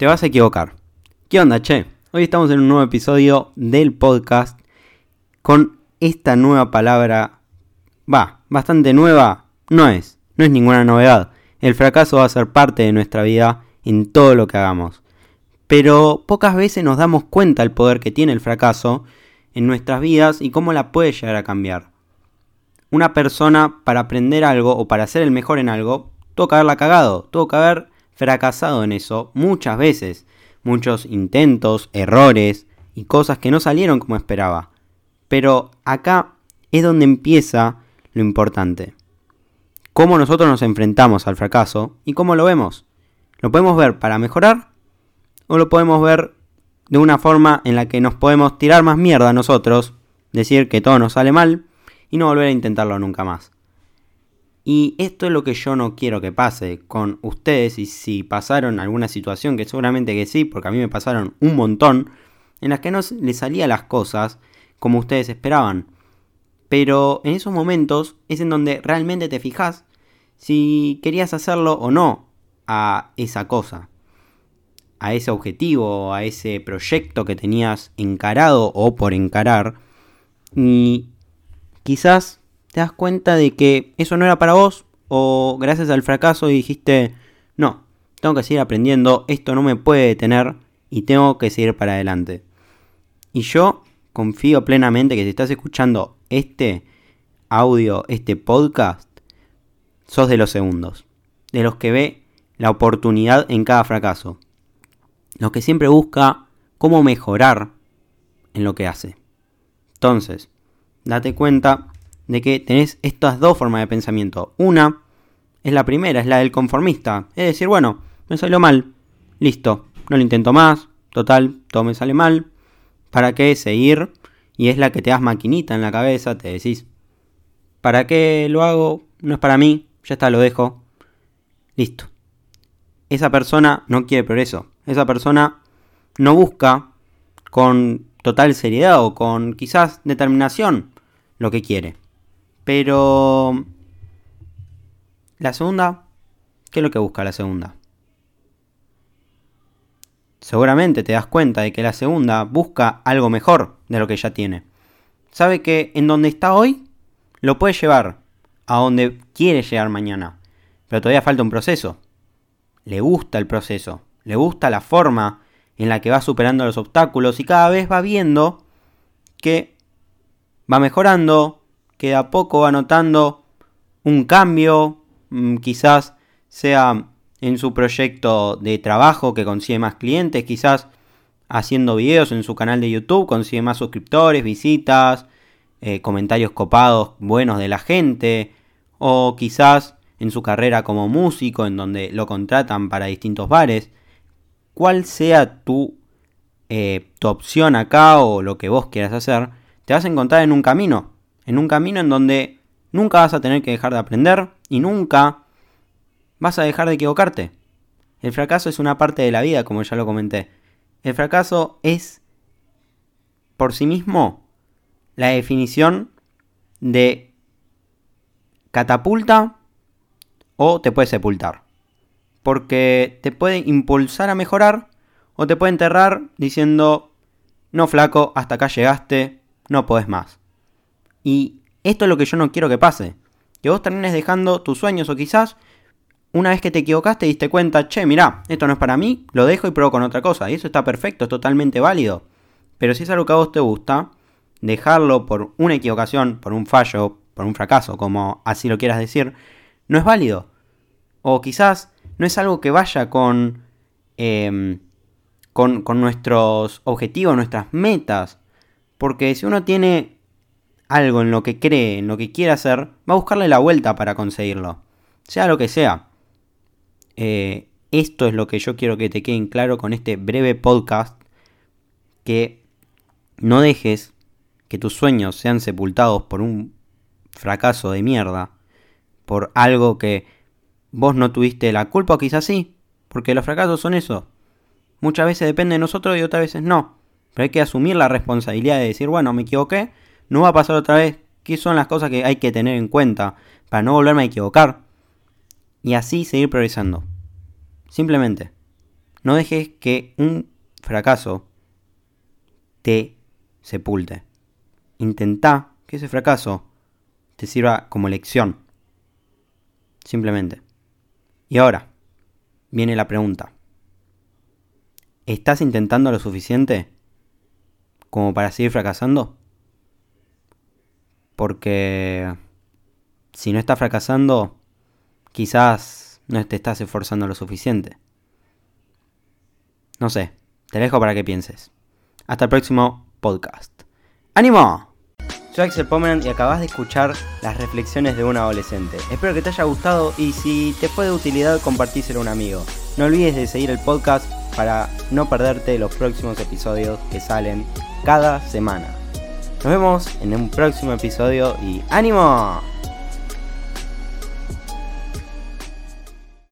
te vas a equivocar. ¿Qué onda, che? Hoy estamos en un nuevo episodio del podcast con esta nueva palabra. Va, bastante nueva. No es, no es ninguna novedad. El fracaso va a ser parte de nuestra vida en todo lo que hagamos. Pero pocas veces nos damos cuenta del poder que tiene el fracaso en nuestras vidas y cómo la puede llegar a cambiar. Una persona para aprender algo o para ser el mejor en algo, tuvo que haberla cagado, tuvo que haber fracasado en eso muchas veces, muchos intentos, errores y cosas que no salieron como esperaba. Pero acá es donde empieza lo importante. Cómo nosotros nos enfrentamos al fracaso y cómo lo vemos. ¿Lo podemos ver para mejorar? ¿O lo podemos ver de una forma en la que nos podemos tirar más mierda a nosotros, decir que todo nos sale mal y no volver a intentarlo nunca más? Y esto es lo que yo no quiero que pase con ustedes y si pasaron alguna situación, que seguramente que sí, porque a mí me pasaron un montón, en las que no les salían las cosas como ustedes esperaban. Pero en esos momentos es en donde realmente te fijas si querías hacerlo o no a esa cosa, a ese objetivo, a ese proyecto que tenías encarado o por encarar. Y quizás te das cuenta de que eso no era para vos o gracias al fracaso dijiste, no, tengo que seguir aprendiendo, esto no me puede detener y tengo que seguir para adelante. Y yo confío plenamente que si estás escuchando este audio, este podcast, sos de los segundos, de los que ve la oportunidad en cada fracaso, los que siempre busca cómo mejorar en lo que hace. Entonces, date cuenta de que tenés estas dos formas de pensamiento. Una es la primera, es la del conformista. Es decir, bueno, me salió mal. Listo, no lo intento más. Total, todo me sale mal. ¿Para qué seguir? Y es la que te das maquinita en la cabeza, te decís, ¿para qué lo hago? No es para mí, ya está, lo dejo. Listo. Esa persona no quiere progreso. Esa persona no busca con total seriedad o con quizás determinación lo que quiere. Pero... La segunda, ¿qué es lo que busca la segunda? Seguramente te das cuenta de que la segunda busca algo mejor de lo que ya tiene. Sabe que en donde está hoy lo puede llevar a donde quiere llegar mañana. Pero todavía falta un proceso. Le gusta el proceso. Le gusta la forma en la que va superando los obstáculos y cada vez va viendo que va mejorando, que a poco va notando un cambio, mm, quizás sea en su proyecto de trabajo que consigue más clientes, quizás haciendo videos en su canal de YouTube consigue más suscriptores, visitas, eh, comentarios copados buenos de la gente, o quizás en su carrera como músico en donde lo contratan para distintos bares. Cuál sea tu, eh, tu opción acá o lo que vos quieras hacer, te vas a encontrar en un camino en un camino en donde nunca vas a tener que dejar de aprender y nunca vas a dejar de equivocarte. El fracaso es una parte de la vida, como ya lo comenté. El fracaso es por sí mismo la definición de catapulta o te puede sepultar. Porque te puede impulsar a mejorar o te puede enterrar diciendo, no flaco, hasta acá llegaste, no podés más. Y esto es lo que yo no quiero que pase. Que vos termines dejando tus sueños o quizás una vez que te equivocaste diste cuenta, che, mirá, esto no es para mí, lo dejo y pruebo con otra cosa. Y eso está perfecto, es totalmente válido. Pero si es algo que a vos te gusta, dejarlo por una equivocación, por un fallo, por un fracaso, como así lo quieras decir, no es válido. O quizás no es algo que vaya con, em, con, con nuestros objetivos, nuestras metas. Porque si uno tiene algo en lo que cree, en lo que quiere hacer, va a buscarle la vuelta para conseguirlo. Sea lo que sea. Eh, esto es lo que yo quiero que te quede claro con este breve podcast. Que no dejes que tus sueños sean sepultados por un fracaso de mierda. Por algo que vos no tuviste la culpa, o quizás sí. Porque los fracasos son eso. Muchas veces depende de nosotros y otras veces no. Pero hay que asumir la responsabilidad de decir, bueno, me equivoqué no va a pasar otra vez, qué son las cosas que hay que tener en cuenta para no volverme a equivocar y así seguir progresando. Simplemente. No dejes que un fracaso te sepulte. Intenta que ese fracaso te sirva como lección. Simplemente. Y ahora, viene la pregunta. ¿Estás intentando lo suficiente como para seguir fracasando? Porque si no estás fracasando, quizás no te estás esforzando lo suficiente. No sé, te dejo para que pienses. Hasta el próximo podcast. ¡Ánimo! Soy Axel Pomeran y acabas de escuchar las reflexiones de un adolescente. Espero que te haya gustado y si te fue de utilidad compartíselo a un amigo. No olvides de seguir el podcast para no perderte los próximos episodios que salen cada semana. Nos vemos en un próximo episodio y ¡ánimo!